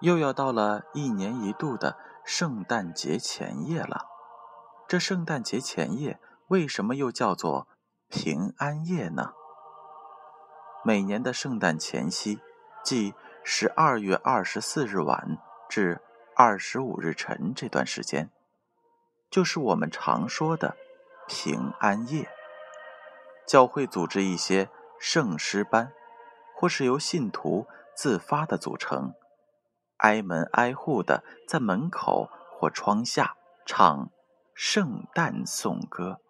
又要到了一年一度的圣诞节前夜了。这圣诞节前夜为什么又叫做平安夜呢？每年的圣诞前夕，即十二月二十四日晚至二十五日晨这段时间，就是我们常说的平安夜。教会组织一些圣诗班，或是由信徒自发的组成，挨门挨户的在门口或窗下唱圣诞颂歌，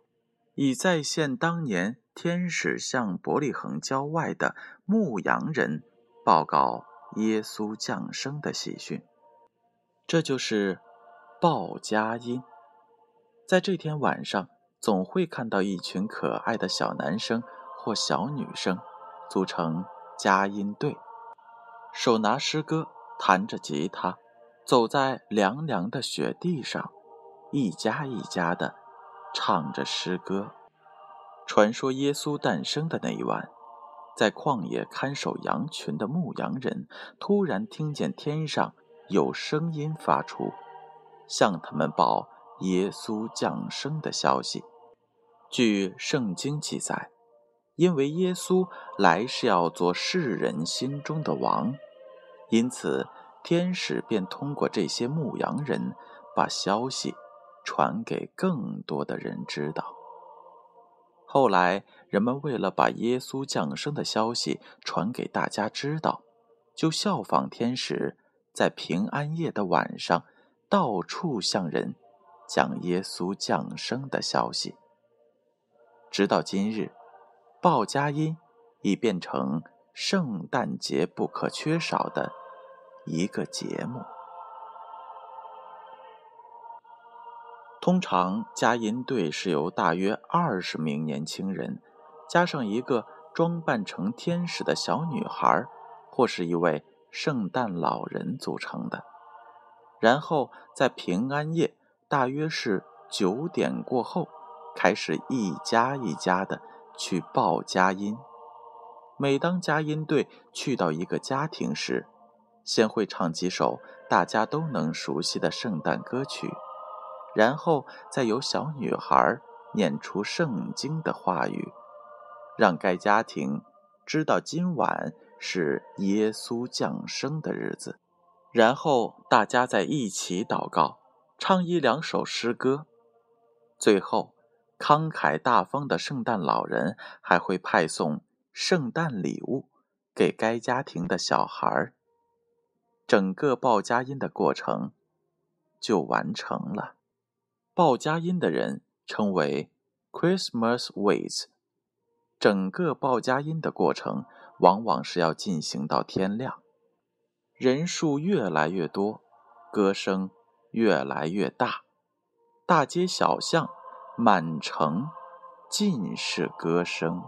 以再现当年。天使向伯利恒郊外的牧羊人报告耶稣降生的喜讯，这就是报佳音。在这天晚上，总会看到一群可爱的小男生或小女生组成佳音队，手拿诗歌，弹着吉他，走在凉凉的雪地上，一家一家的唱着诗歌。传说耶稣诞生的那一晚，在旷野看守羊群的牧羊人突然听见天上有声音发出，向他们报耶稣降生的消息。据圣经记载，因为耶稣来是要做世人心中的王，因此天使便通过这些牧羊人把消息传给更多的人知道。后来，人们为了把耶稣降生的消息传给大家知道，就效仿天使，在平安夜的晚上，到处向人讲耶稣降生的消息。直到今日，报佳音已变成圣诞节不可缺少的一个节目。通常，佳音队是由大约二十名年轻人，加上一个装扮成天使的小女孩，或是一位圣诞老人组成的。然后在平安夜，大约是九点过后，开始一家一家的去报佳音。每当佳音队去到一个家庭时，先会唱几首大家都能熟悉的圣诞歌曲。然后再由小女孩念出圣经的话语，让该家庭知道今晚是耶稣降生的日子。然后大家在一起祷告，唱一两首诗歌。最后，慷慨大方的圣诞老人还会派送圣诞礼物给该家庭的小孩。整个报佳音的过程就完成了。报佳音的人称为 Christmas waits。整个报佳音的过程往往是要进行到天亮，人数越来越多，歌声越来越大，大街小巷满城尽是歌声。